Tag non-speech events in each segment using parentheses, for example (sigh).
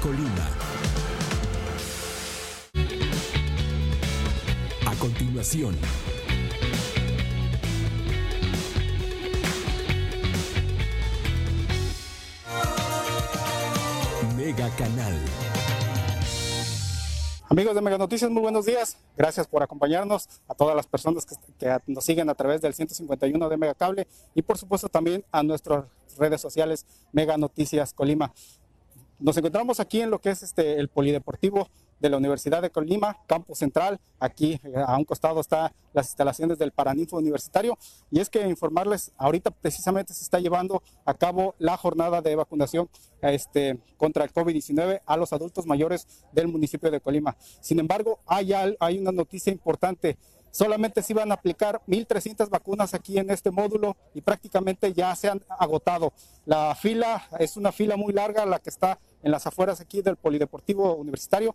Colima. A continuación, Mega Canal. Amigos de Mega Noticias, muy buenos días. Gracias por acompañarnos a todas las personas que, que, nos siguen a través del 151 de Mega Cable y por supuesto también a nuestras redes sociales Mega Noticias Colima. Nos encontramos aquí en lo que es este el polideportivo de la Universidad de Colima, Campo Central. Aquí eh, a un costado están las instalaciones del Paraninfo Universitario. Y es que informarles, ahorita precisamente se está llevando a cabo la jornada de vacunación este, contra el COVID-19 a los adultos mayores del municipio de Colima. Sin embargo, hay, hay una noticia importante. Solamente se iban a aplicar 1.300 vacunas aquí en este módulo y prácticamente ya se han agotado. La fila es una fila muy larga, la que está en las afueras aquí del Polideportivo Universitario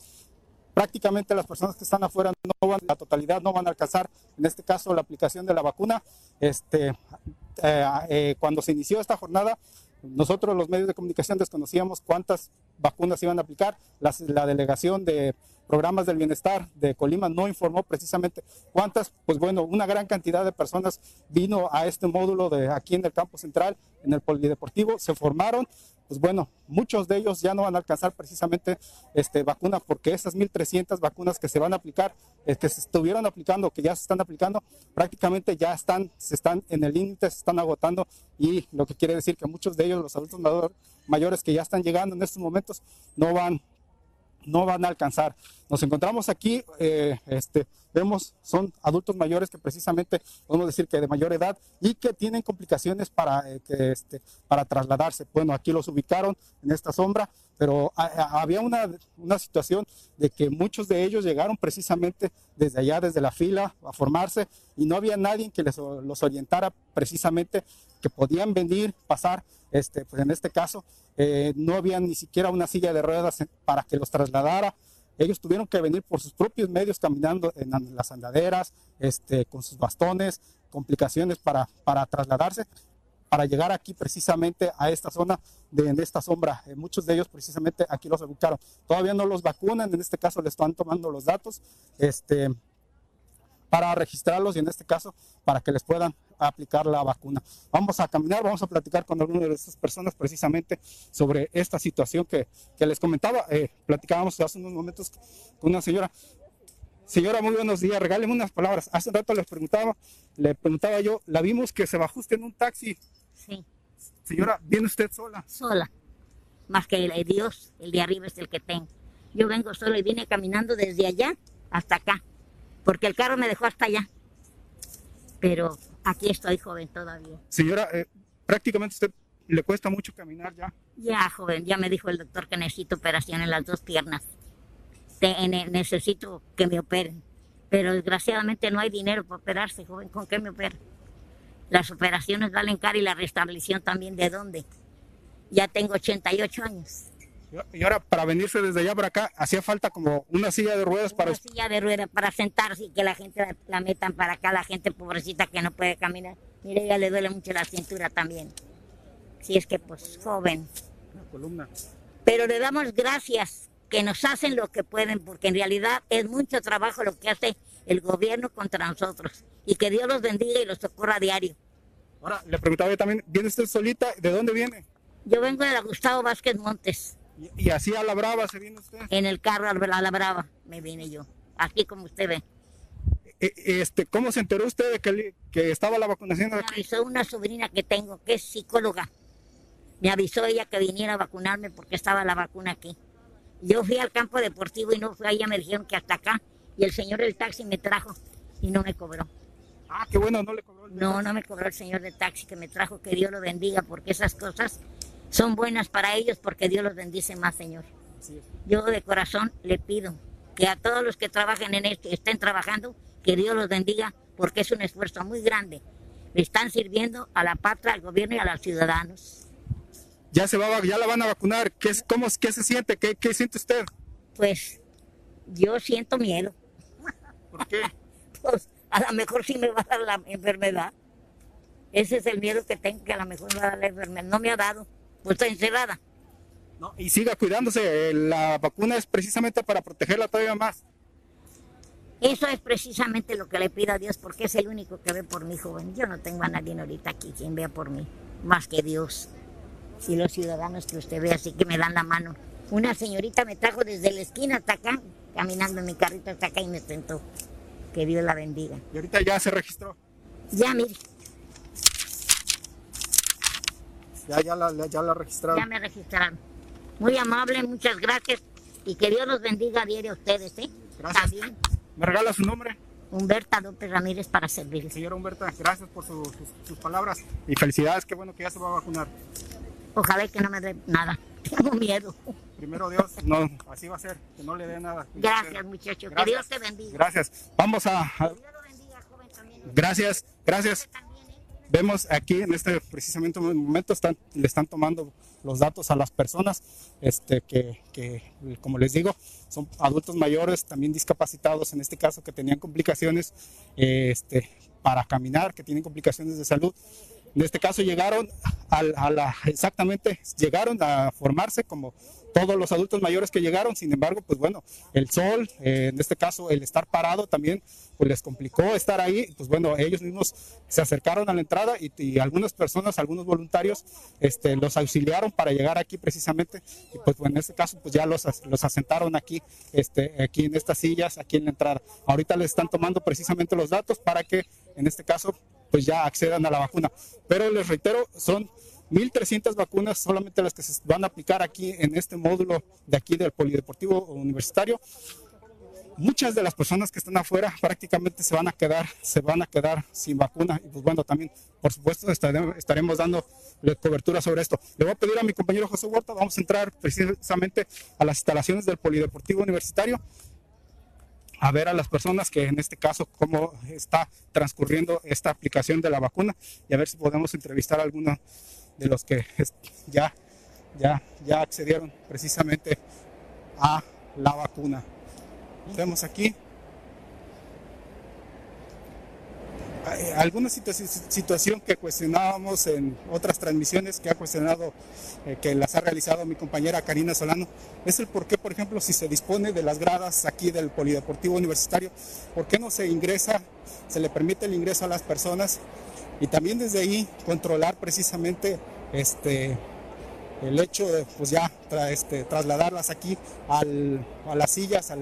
prácticamente las personas que están afuera no van, la totalidad no van a alcanzar, en este caso, la aplicación de la vacuna. Este, eh, eh, cuando se inició esta jornada, nosotros los medios de comunicación desconocíamos cuántas vacunas iban a aplicar. La, la, delegación de programas del bienestar de Colima no informó precisamente cuántas. Pues bueno, una gran cantidad de personas vino a este módulo de aquí en el campo central, en el polideportivo, se formaron pues bueno, muchos de ellos ya no van a alcanzar precisamente este, vacuna porque esas 1.300 vacunas que se van a aplicar, que este, se estuvieron aplicando, que ya se están aplicando, prácticamente ya están, se están en el límite, se están agotando y lo que quiere decir que muchos de ellos, los adultos mayores que ya están llegando en estos momentos, no van no van a alcanzar. Nos encontramos aquí, eh, este, vemos, son adultos mayores que precisamente podemos decir que de mayor edad y que tienen complicaciones para, eh, que, este, para trasladarse. Bueno, aquí los ubicaron en esta sombra, pero había una, una, situación de que muchos de ellos llegaron precisamente desde allá, desde la fila, a formarse y no había nadie que les, los orientara precisamente que podían venir, pasar, este, pues en este caso, eh, no había ni siquiera una silla de ruedas para que los trasladara. Ellos tuvieron que venir por sus propios medios caminando en las andaderas, este, con sus bastones, complicaciones para, para trasladarse, para llegar aquí precisamente a esta zona de esta sombra. Eh, muchos de ellos precisamente aquí los ubicaron. Todavía no los vacunan, en este caso les están tomando los datos este, para registrarlos y en este caso para que les puedan aplicar la vacuna. Vamos a caminar, vamos a platicar con alguna de estas personas precisamente sobre esta situación que, que les comentaba. Eh, platicábamos hace unos momentos con una señora. Señora, muy buenos días. Regáleme unas palabras. Hace un rato les preguntaba, le preguntaba yo, la vimos que se bajó usted en un taxi. Sí. Señora, ¿viene usted sola? Sola. Más que el Dios, el de arriba es el que tengo. Yo vengo sola y vine caminando desde allá hasta acá, porque el carro me dejó hasta allá. Pero Aquí estoy joven todavía. Señora, eh, prácticamente usted le cuesta mucho caminar ya. Ya, joven, ya me dijo el doctor que necesito operación en las dos piernas. necesito que me operen. Pero desgraciadamente no hay dinero para operarse, joven. ¿Con qué me opero? Las operaciones valen caro y la restablección también. ¿De dónde? Ya tengo 88 años. Y ahora, para venirse desde allá para acá, hacía falta como una silla de ruedas para... Una silla de ruedas para sentarse y que la gente la, metan para acá, la gente pobrecita que no puede caminar. Mire, ya le duele mucho la cintura también. Si es que, pues, joven. Una columna. Pero le damos gracias que nos hacen lo que pueden, porque en realidad es mucho trabajo lo que hace el gobierno contra nosotros. Y que Dios los bendiga y los socorra a diario. Ahora, le preguntaba yo también, ¿viene usted solita? ¿De dónde viene? Yo vengo de la Gustavo Vázquez Montes. ¿Y, así a la brava se vino usted? En el carro a la brava me vine yo, aquí como usted ve. E, este, ¿Cómo se enteró usted de que, que estaba la vacunación Me avisó una sobrina que tengo, que es psicóloga. Me avisó ella que viniera a vacunarme porque estaba la vacuna aquí. Yo fui al campo deportivo y no fui allá, me dijeron que hasta acá. Y el señor del taxi me trajo y no me cobró. Ah, qué bueno, no le cobró. no, no me cobró el señor del taxi que me trajo, que Dios lo bendiga, porque esas cosas son buenas para ellos porque Dios los bendice más, Señor. Yo de corazón le pido que a todos los que trabajen en esto, estén trabajando, que Dios los bendiga porque es un esfuerzo muy grande. Le están sirviendo a la patria, al gobierno y a los ciudadanos. Ya se va, ya la van a vacunar. ¿Qué, es, cómo, qué se siente? ¿Qué, ¿Qué siente usted? Pues yo siento miedo. ¿Por qué? (laughs) pues a lo mejor sí me va a dar la enfermedad. Ese es el miedo que tengo, que a lo mejor me va a dar la enfermedad. No me ha dado pues está encerrada. No, y siga cuidándose, eh, la vacuna es precisamente para protegerla todavía más. Eso es precisamente lo que le pido a Dios porque es el único que ve por mí, joven. Yo no tengo a nadie ahorita aquí quien vea por mí, más que Dios. Y los ciudadanos que usted ve así que me dan la mano. Una señorita me trajo desde la esquina hasta acá, caminando en mi carrito hasta acá y me sentó. Que Dios la bendiga. Y ahorita ya se registró. Ya, mire. Ya, ya la, ya la registraron. Ya me registraron. Muy amable, muchas gracias. Y que Dios los bendiga a diario a ustedes, ¿eh? Gracias. Bien. ¿Me regala su nombre? Humberta López Ramírez para servirles. Señora Humberta, gracias por su- sus, sus palabras. Y felicidades, qué bueno que ya se va a vacunar. Ojalá que no me dé nada. (laughs) Tengo miedo. Primero Dios, no, así va a ser, que no le dé nada. Gracias, muchacho. Que. Dios te bendiga. Gracias. Vamos a, a- Dios lo bendiga, joven, también. gracias, gracias. Vemos aquí en este precisamente momento están, le están tomando los datos a las personas este, que, que, como les digo, son adultos mayores, también discapacitados, en este caso que tenían complicaciones este, para caminar, que tienen complicaciones de salud. En este caso llegaron al- a, la, exactamente, llegaron a formarse como todos los adultos mayores que llegaron, sin embargo, pues bueno, el sol, eh, en este caso el estar parado también, pues les complicó estar ahí, pues bueno, ellos mismos se acercaron a la entrada y, y algunas personas, algunos voluntarios, este, los auxiliaron para llegar aquí precisamente, y pues bueno, en este caso, pues ya los, los asentaron aquí, este, aquí en estas sillas, aquí en la entrada. Ahorita les están tomando precisamente los datos para que, en este caso, pues ya accedan a la vacuna. Pero les reitero, son 1.300 vacunas solamente las que se van a aplicar aquí en este módulo de aquí del Polideportivo Universitario. Muchas de las personas que están afuera prácticamente se van a quedar, se van a quedar sin vacuna y pues bueno, también por supuesto estaremos, dando cobertura sobre esto. Le voy a pedir a mi compañero José Huerta, vamos a entrar precisamente a las instalaciones del Polideportivo Universitario a ver a las personas que en este caso cómo está transcurriendo esta aplicación de la vacuna y a ver si podemos entrevistar a alguno de los que ya, ya, ya accedieron precisamente a la vacuna. Vemos aquí alguna situa- situación que cuestionábamos en otras transmisiones que ha cuestionado, eh, que las ha realizado mi compañera Karina Solano, es el por qué, por ejemplo, si se dispone de las gradas aquí del Polideportivo Universitario, ¿por qué no se ingresa, se le permite el ingreso a las personas y también desde ahí controlar precisamente este el hecho de pues ya este, trasladarlas aquí al- a las sillas,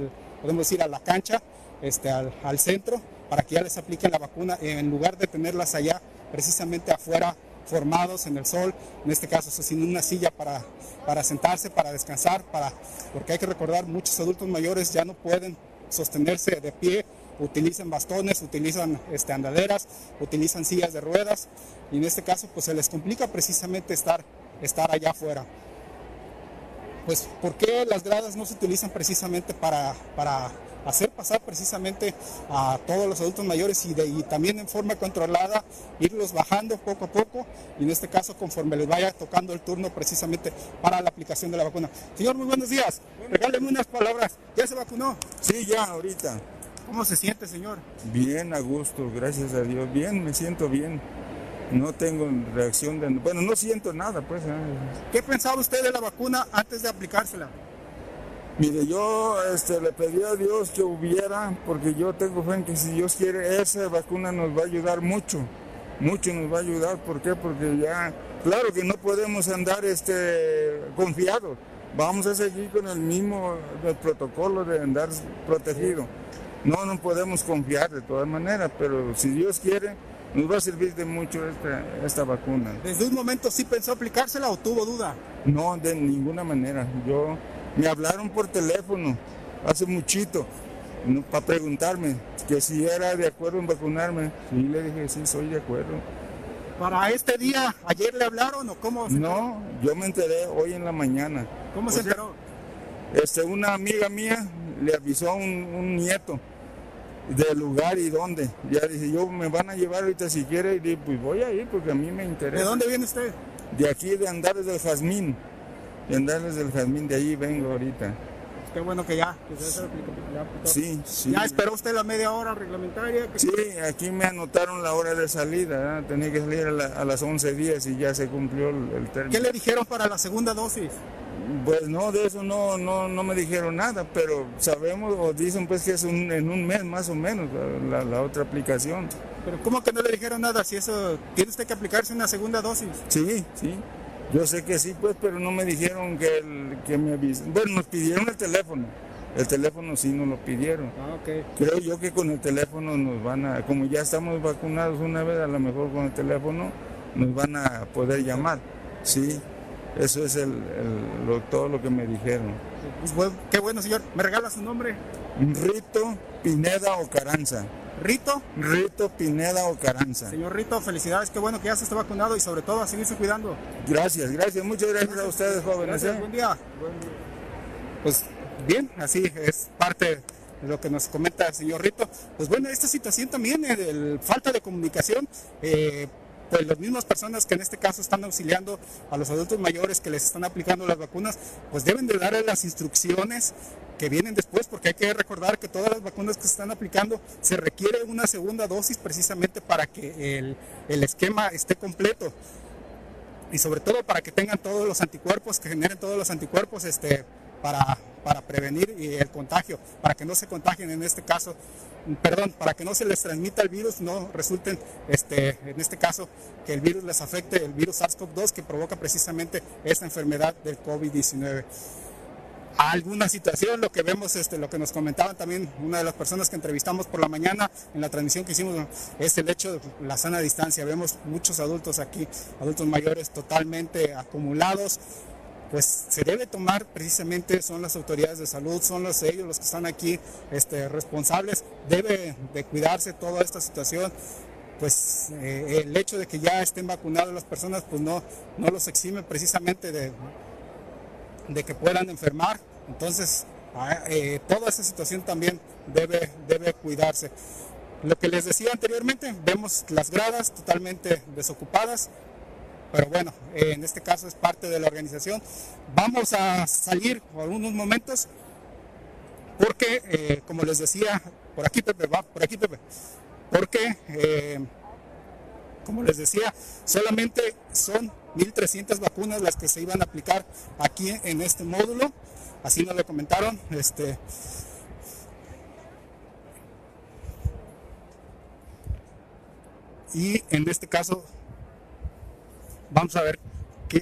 podemos decir a la cancha, este, al, al centro, para que ya les apliquen la vacuna, en lugar de tenerlas allá precisamente afuera formados en el sol, en este caso sin una silla para, para sentarse, para descansar, para, porque hay que recordar, muchos adultos mayores ya no pueden sostenerse de pie, utilizan bastones, utilizan este, andaderas, utilizan sillas de ruedas y en este caso pues se les complica precisamente estar, estar allá afuera. Pues ¿por qué las gradas no se utilizan precisamente para, para hacer pasar precisamente a todos los adultos mayores y, de, y también en forma controlada irlos bajando poco a poco y en este caso conforme les vaya tocando el turno precisamente para la aplicación de la vacuna. Señor, muy buenos días. Regáleme unas palabras. ¿Ya se vacunó? Sí, ya, ahorita. ¿Cómo se siente, señor? Bien, a gusto, gracias a Dios. Bien, me siento bien. No tengo reacción de... Bueno, no siento nada, pues. ¿eh? ¿Qué pensaba usted de la vacuna antes de aplicársela? Mire, yo este, le pedí a Dios que hubiera, porque yo tengo fe en que si Dios quiere, esa vacuna nos va a ayudar mucho. Mucho nos va a ayudar. ¿Por qué? Porque ya, claro que no podemos andar este, confiados. Vamos a seguir con el mismo el protocolo de andar protegido. No, no podemos confiar de todas maneras, pero si Dios quiere, nos va a servir de mucho esta, esta vacuna. ¿Desde un momento sí pensó aplicársela o tuvo duda? No, de ninguna manera. Yo me hablaron por teléfono hace muchito para preguntarme que si era de acuerdo en vacunarme. Y le dije, sí, soy de acuerdo. ¿Para este día, ayer le hablaron o cómo se enteró? No, yo me enteré hoy en la mañana. ¿Cómo O se sea, enteró? Este, una amiga mía le avisó a un, un nieto del lugar y dónde. Ya dice, yo me van a llevar ahorita si quiere. Y dije, pues voy a ir porque a mí me interesa. ¿De dónde viene usted? De aquí, de Andares del Jazmín. De Andares del Jazmín, de ahí vengo ahorita. Qué bueno que ya. que se ya. Sí, sí. ¿Ya esperó usted la media hora reglamentaria? Sí, aquí me anotaron la hora de salida, ¿eh? tenía que salir a, la- a las 11 días y ya se cumplió el, el ¿Qué término. le dijeron para la segunda dosis? Pues no, de eso no, no, no me dijeron nada, pero sabemos o dicen pues que es en un mes más o menos la, la, otra aplicación. Pero ¿cómo que no le dijeron nada si eso tiene usted que aplicarse una segunda dosis? Sí, sí. Yo sé que sí, pues, pero no me dijeron que, el, que me avisen. Bueno, nos pidieron el teléfono. El teléfono sí nos lo pidieron. Ah, okay. Creo yo que con el teléfono nos van a, como ya estamos vacunados una vez, a lo mejor con el teléfono nos van a poder llamar. Sí. Eso es el, todo lo que me dijeron. Pues, qué bueno, señor. ¿Me regala su nombre? Rito Pineda Ocaranza. ¿Rito? Rito Pineda Ocaranza. Señor Rito, felicidades, qué bueno que ya se está vacunado y sobre todo a seguirse cuidando. Gracias, gracias, muchas gracias, a ustedes jóvenes. ¿eh? Buen día. Pues bien, así es parte de lo que nos comenta el señor Rito. Pues bueno, esta situación también, el, falta de comunicación, eh, pues las mismas personas que en este caso están auxiliando a los adultos mayores que les están aplicando las vacunas, pues deben de darle las instrucciones que vienen después, porque hay que recordar que todas las vacunas que se están aplicando se requiere una segunda dosis precisamente para que el, el esquema esté completo. Y sobre todo para que tengan todos los anticuerpos, que generen todos los anticuerpos este, para, para prevenir el contagio, para que no se contagien en este caso perdón, para que no se les transmita el virus, no resulten, este, en este caso, que el virus les afecte, el virus SARS-CoV-2 que provoca precisamente esta enfermedad del COVID-19 alguna situación, lo que vemos, este, lo que nos comentaban también una de las personas que entrevistamos por la mañana en la transmisión que hicimos, es el hecho de la sana distancia. Vemos muchos adultos aquí, adultos mayores totalmente acumulados, pues se debe tomar precisamente, son las autoridades de salud, son los ellos los que están aquí este, responsables, debe de cuidarse toda esta situación, pues eh, el hecho de que ya estén vacunadas las personas, pues no, no los exime precisamente de, de que puedan enfermar, entonces ah, eh, toda esta situación también debe, debe cuidarse. Lo que les decía anteriormente, vemos las gradas totalmente desocupadas, pero bueno, en este caso es parte de la organización. Vamos a salir por unos momentos porque, eh, como les decía, por aquí Pepe, va, por aquí Pepe, porque, eh, como les decía, solamente son 1.300 vacunas las que se iban a aplicar aquí en este módulo, así nos lo comentaron, este, y en este caso vamos a ver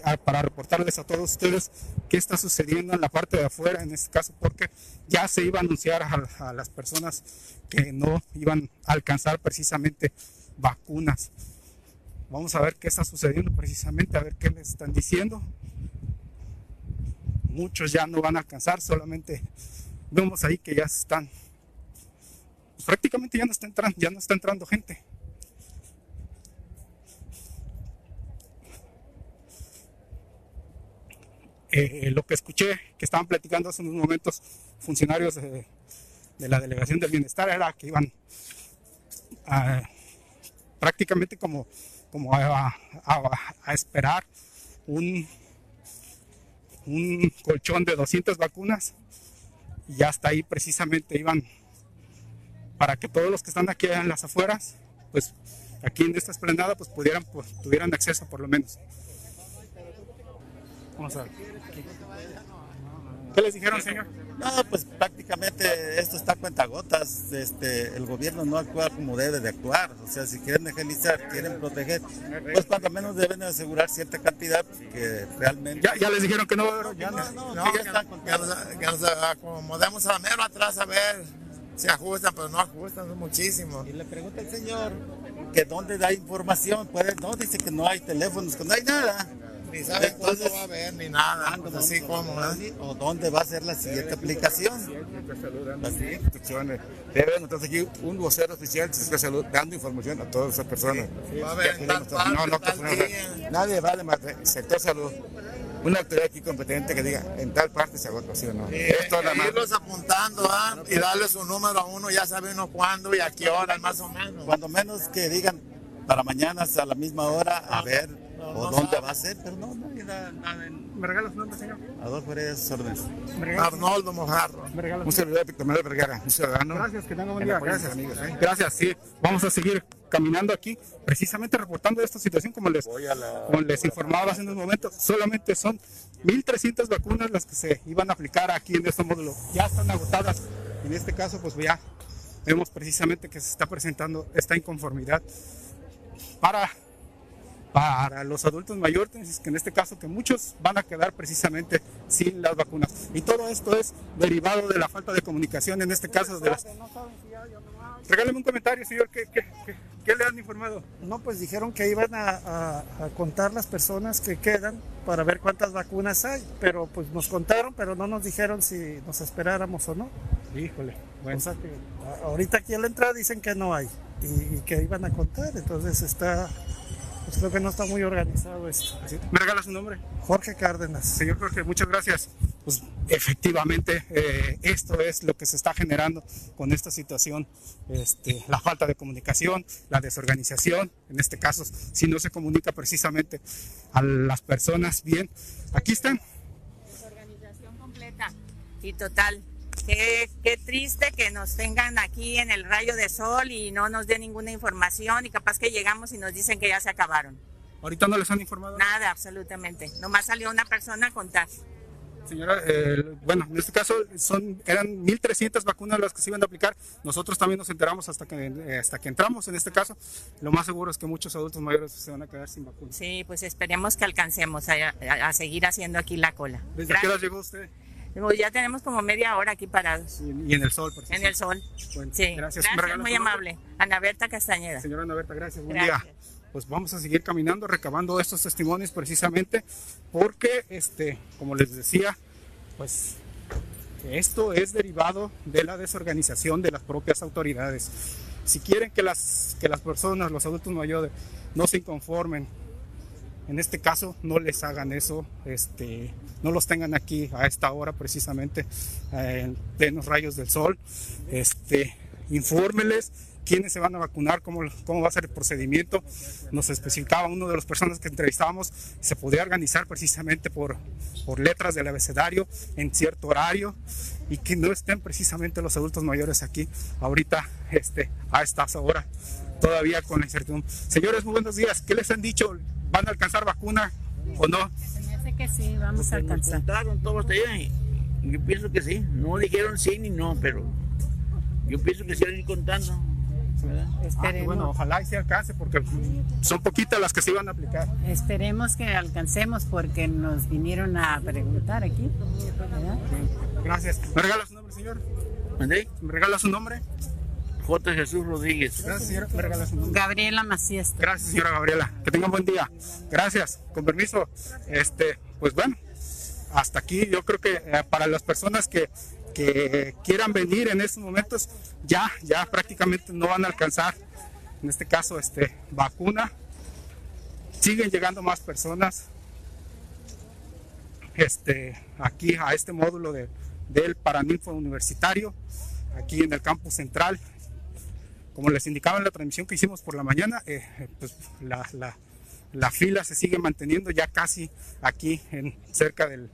ah, para reportarles a todos ustedes qué está sucediendo en la parte de afuera, en este caso, porque ya se iba a anunciar a, las personas que no iban a alcanzar precisamente vacunas. Vamos a ver qué está sucediendo precisamente, a ver qué les están diciendo. Muchos ya no van a alcanzar, solamente vemos ahí que ya están, prácticamente ya no está entrando, ya no está entrando gente. Eh, lo que escuché que estaban platicando hace unos momentos funcionarios de, la Delegación del Bienestar era que iban prácticamente como, como a, esperar un, un colchón de 200 vacunas y hasta ahí precisamente iban para que todos los que están aquí en las afueras, pues aquí en esta esplanada, pues pudieran, pues, tuvieran acceso por lo menos. Vamos a ver. ¿Qué les dijeron, señor? No, pues prácticamente esto está a cuentagotas. Este, el gobierno no actúa como debe de actuar. O sea, si quieren agilizar, quieren proteger, pues cuando menos deben asegurar cierta cantidad que realmente. Ya, les dijeron que no, ya no, no, no, ya, están ya, nos, acomodamos a mero atrás a ver si ajustan, pero no ajustan muchísimo. Y le pregunta el señor que dónde da información, puede, no dice que no hay teléfonos, que no hay nada ni sabe cuándo va a haber ni nada, pues así como, o dónde va a ser la siguiente aplicación. Las instrucciones. Debe entonces aquí un vocero oficial de salud dando información a todas esas personas. Va a haber no, no, nadie va de sector salud una autoridad aquí competente que diga en tal parte se agota, ¿sí o no? Esto y irlos apuntando ¿ah? y darle su número a uno, ya sabe uno cuándo y a qué hora, más o menos. Cuando menos que digan para mañana a la misma hora, a ver ¿O dónde va a ser? Pero no, no ¿Me regala su nombre, señor? Adolfo Heredas Órdenes. Arnoldo Mojarro. Un servidor de Víctor Vergara, un ciudadano. Gracias, que tenga buen día. Gracias, amigos. ¿eh? Gracias, sí. Vamos a seguir caminando aquí, precisamente reportando esta situación, como les, como les informaba hace unos momentos, solamente son 1.300 vacunas las que se iban a aplicar aquí en este módulo. Ya están agotadas. En este caso, pues ya vemos precisamente que se está presentando esta inconformidad para para los adultos mayores, que en este caso que muchos van a quedar precisamente sin las vacunas. Y todo esto es derivado de la falta de comunicación, en este caso de las... Regáleme un comentario, señor, ¿qué, qué, qué, le han informado? No, pues dijeron que iban a, a, contar las personas que quedan para ver cuántas vacunas hay, pero pues nos contaron, pero no nos dijeron si nos esperáramos o no. Híjole, bueno. O sea que ahorita aquí a la entrada dicen que no hay y, y que iban a contar, entonces está pues creo que no está muy organizado esto. ¿Me regala su nombre? Jorge Cárdenas. Señor Jorge, muchas gracias. Pues efectivamente eh, esto es lo que se está generando con esta situación, este, la falta de comunicación, la desorganización, en este caso, si no se comunica precisamente a las personas bien. Aquí están. Desorganización completa y total. Qué, qué, triste que nos tengan aquí en el rayo de sol y no nos den ninguna información y capaz que llegamos y nos dicen que ya se acabaron. ¿Ahorita no les han informado? Nada, absolutamente. Nomás salió una persona a contar. Señora, eh, bueno, en este caso son, eran 1.300 vacunas las que se iban a aplicar. Nosotros también nos enteramos hasta que, eh, hasta que entramos en este caso. Lo más seguro es que muchos adultos mayores se van a quedar sin vacunas. Sí, pues esperemos que alcancemos a, a, seguir haciendo aquí la cola. ¿Desde qué hora llegó usted? Ya tenemos como media hora aquí parados. Y, en el sol, por En el sol. Bueno, sí. Gracias. gracias muy amable. Ana Berta Castañeda. Señora Ana Berta, gracias. Buen día. Pues vamos a seguir caminando, recabando estos testimonios precisamente porque, este, como les decía, pues esto es derivado de la desorganización de las propias autoridades. Si quieren que las, que las personas, los adultos mayores, no se inconformen en este caso no les hagan eso, este, no los tengan aquí a esta hora precisamente en plenos rayos del sol, este, infórmeles quiénes se van a vacunar, cómo, cómo va a ser el procedimiento. Nos especificaba uno de las personas que entrevistábamos, se podía organizar precisamente por, por letras del abecedario en cierto horario y que no estén precisamente los adultos mayores aquí ahorita este, a esta hora todavía con la incertidumbre. Señores, muy buenos días. ¿Qué les han dicho? ¿Van a alcanzar vacuna o no? Me hace que sí, vamos a alcanzar. todos y yo pienso que sí. No dijeron sí ni no, pero yo pienso que sí van a ir contando. Ah, bueno, ojalá y se alcance porque son poquitas las que se iban a aplicar. Esperemos que alcancemos porque nos vinieron a preguntar aquí. Gracias. ¿Me regala su nombre, señor? ¿Me regala su nombre? J. Jesús Rodríguez. Gracias, señora. Gabriela Macías. Gracias, señora Gabriela. Que tenga un buen día. Gracias. Con permiso. Este, pues bueno, hasta aquí yo creo que eh, para las personas que, que quieran venir en estos momentos, ya, ya prácticamente no van a alcanzar, en este caso, este, vacuna. Siguen llegando más personas este, aquí a este módulo de, del Paraninfo Universitario, aquí en el campus central como les indicaba en la transmisión que hicimos por la mañana, eh, pues la, fila se sigue manteniendo ya casi aquí en, cerca del,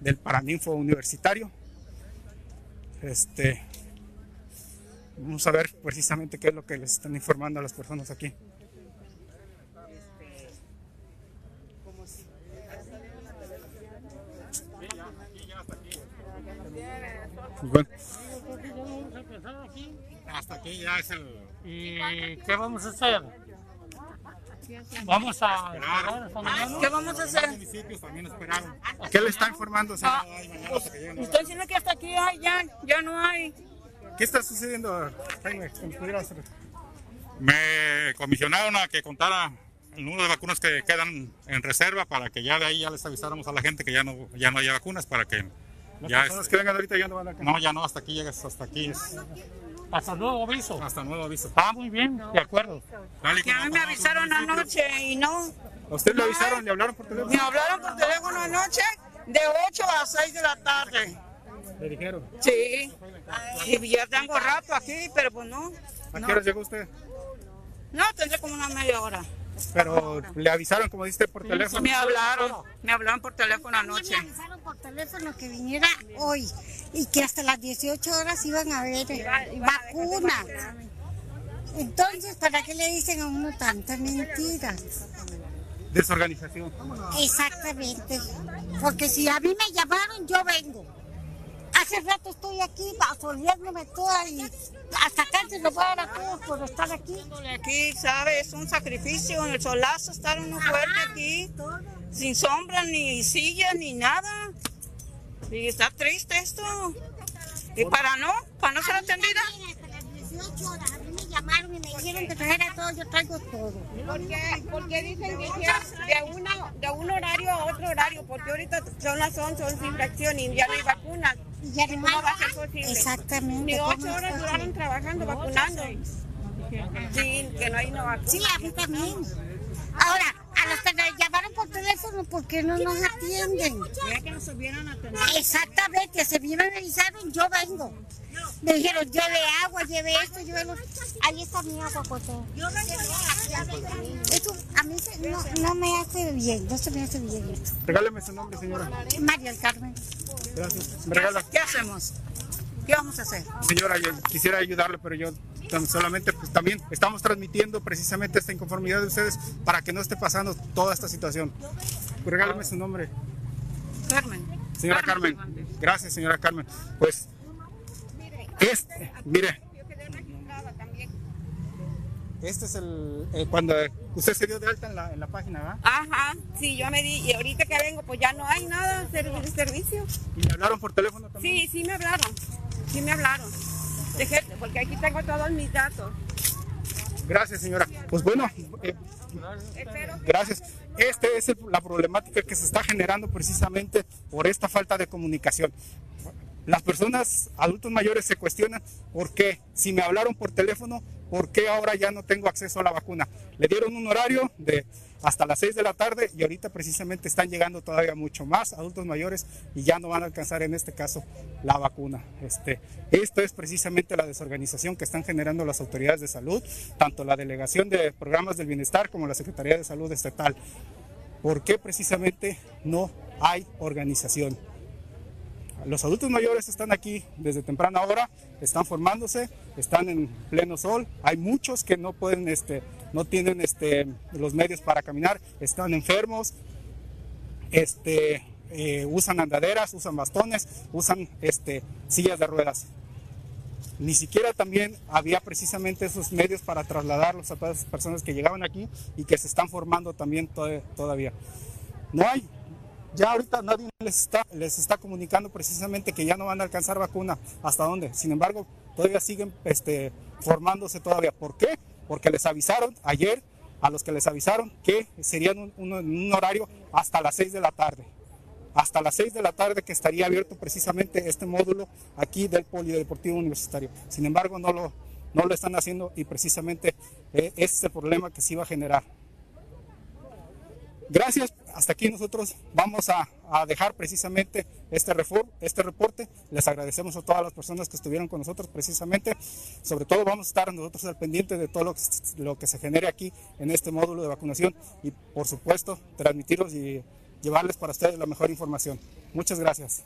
del Paraninfo Universitario. Este, vamos a ver precisamente qué es lo que les están informando a las personas aquí. Bueno. Hasta aquí ya es el... ¿Y qué vamos a hacer? Vamos a ¿Qué vamos a hacer? ¿Qué le está informando? Ah, estoy diciendo que hasta aquí hay, ya, ya no hay. ¿Qué está sucediendo, Me comisionaron a que contara el número de vacunas que quedan en reserva para que ya de ahí ya les avisáramos a la gente que ya no, ya no haya vacunas para que las ya personas que vengan ahorita ya no van a No, ya no, hasta aquí llegas, hasta aquí es. Hasta nuevo aviso. Hasta nuevo aviso. Ah, muy bien, de acuerdo. Que a mí me avisaron anoche y no. ¿A usted le avisaron? ¿Le hablaron por teléfono? Me hablaron por teléfono anoche de 8 a 6 de la tarde. ¿Le dijeron? Sí. Y ya tengo rato aquí, pero pues no. ¿A qué hora llegó usted? No, tendré como una media hora. Pero le avisaron, como dijiste, por teléfono. Me hablaron, me hablaron por teléfono anoche. Me avisaron por teléfono que viniera hoy y que hasta las 18 horas iban a haber vacunas. Entonces, ¿para qué le dicen a uno tanta mentira? Desorganización. Exactamente. Porque si a mí me llamaron, yo vengo. Hace rato estoy aquí asoleándome toda y hasta casi lo voy a dar a todos por estar aquí. Aquí, ¿sabes? Es un sacrificio en el solazo estar uno fuerte aquí, sin sombra, ni silla, ni nada. Y está triste esto. Y para no, para no ser atendida. Hasta las 18 horas, a mí me llamaron y me dijeron que trajera todo, yo traigo todo. Porque, porque dicen que de, una, de un horario a otro horario, porque ahorita son las 11, 11 infracción y ya no hay vacunas. Y no ¿Cómo hay- va a ser posible? Exactamente, Ni ¿cómo ocho horas duraron trabajando, vacunando. Sí, que no hay no vacuna. Sí, a mí también. Ahora, a los que nos llamaron por teléfono, ¿por qué no nos atienden? Ya que nos hubieran atendido. Exactamente, se me avisaron, yo vengo. Me dijeron, lleve agua, lleve esto, lleve lo... Ahí está mi agua, Coto. Eso a mí se- no, no me hace bien, no se me hace bien esto. Regáleme su nombre, señora. María del Carmen. Gracias. Me regala. ¿Qué hacemos? ¿Qué vamos a hacer? Señora, yo quisiera ayudarle, pero yo solamente, pues también estamos transmitiendo precisamente esta inconformidad de ustedes para que no esté pasando toda esta situación. Regáleme su nombre. Carmen. Señora Carmen. Gracias, señora Carmen. Pues, este, mire, este es el, eh, cuando usted se dio de alta en la, en la página, ¿verdad? Ajá, sí, yo me di, y ahorita que vengo, pues ya no hay nada de servi- servicio. Y me hablaron por teléfono también. Sí, sí me hablaron, sí me hablaron. Dejé- porque aquí tengo todos mis datos. Gracias, señora. Pues bueno, eh, gracias. Esta es el- la problemática que se está generando precisamente por esta falta de comunicación. Las personas, adultos mayores, se cuestionan por qué, si me hablaron por teléfono, por qué ahora ya no tengo acceso a la vacuna. Le dieron un horario de hasta las 6 de la tarde y ahorita precisamente están llegando todavía mucho más adultos mayores y ya no van a alcanzar en este caso la vacuna. Este, esto es precisamente la desorganización que están generando las autoridades de salud, tanto la Delegación de Programas del Bienestar como la Secretaría de Salud Estatal. ¿Por qué precisamente no hay organización? Los adultos mayores están aquí desde temprana hora, están formándose, están en pleno sol. Hay muchos que no pueden, este, no tienen este, los medios para caminar, están enfermos, este, eh, usan andaderas, usan bastones, usan este, sillas de ruedas. Ni siquiera también había precisamente esos medios para trasladarlos a todas esas personas que llegaban aquí y que se están formando también to- todavía. No hay. Ya ahorita nadie les está, les está comunicando precisamente que ya no van a alcanzar vacuna. ¿Hasta dónde? Sin embargo, todavía siguen este, formándose todavía. ¿Por qué? Porque les avisaron ayer a los que les avisaron que serían un, un- horario hasta las 6 de la tarde. Hasta las 6 de la tarde que estaría abierto precisamente este módulo aquí del Polideportivo Universitario. Sin embargo, no lo, no lo están haciendo y precisamente eh, ese es el problema que se iba a generar. Gracias. Hasta aquí nosotros vamos a, dejar precisamente este, refor- este reporte. Les agradecemos a todas las personas que estuvieron con nosotros precisamente. Sobre todo vamos a estar nosotros al pendiente de todo lo que, lo que se genere aquí en este módulo de vacunación y por supuesto transmitirlos y llevarles para ustedes la mejor información. Muchas gracias.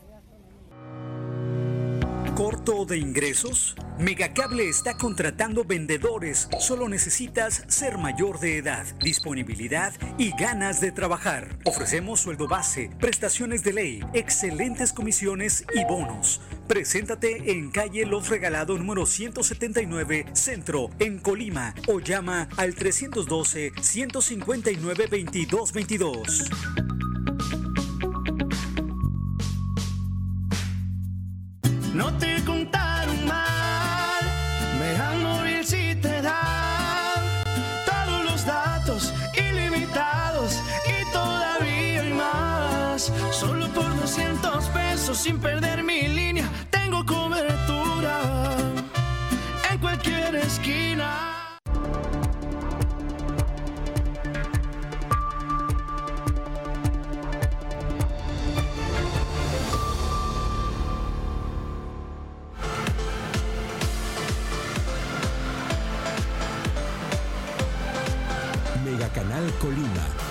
¿Corto de ingresos? Megacable está contratando vendedores. Solo necesitas ser mayor de edad, disponibilidad y ganas de trabajar. Ofrecemos sueldo base, prestaciones de ley, excelentes comisiones y bonos. Preséntate en calle Los Regalado número 179, Centro, en Colima, o llama al 312-159-2222. solo por 200 pesos sin perder mi línea, tengo cobertura en cualquier esquina. Mega Canal Colima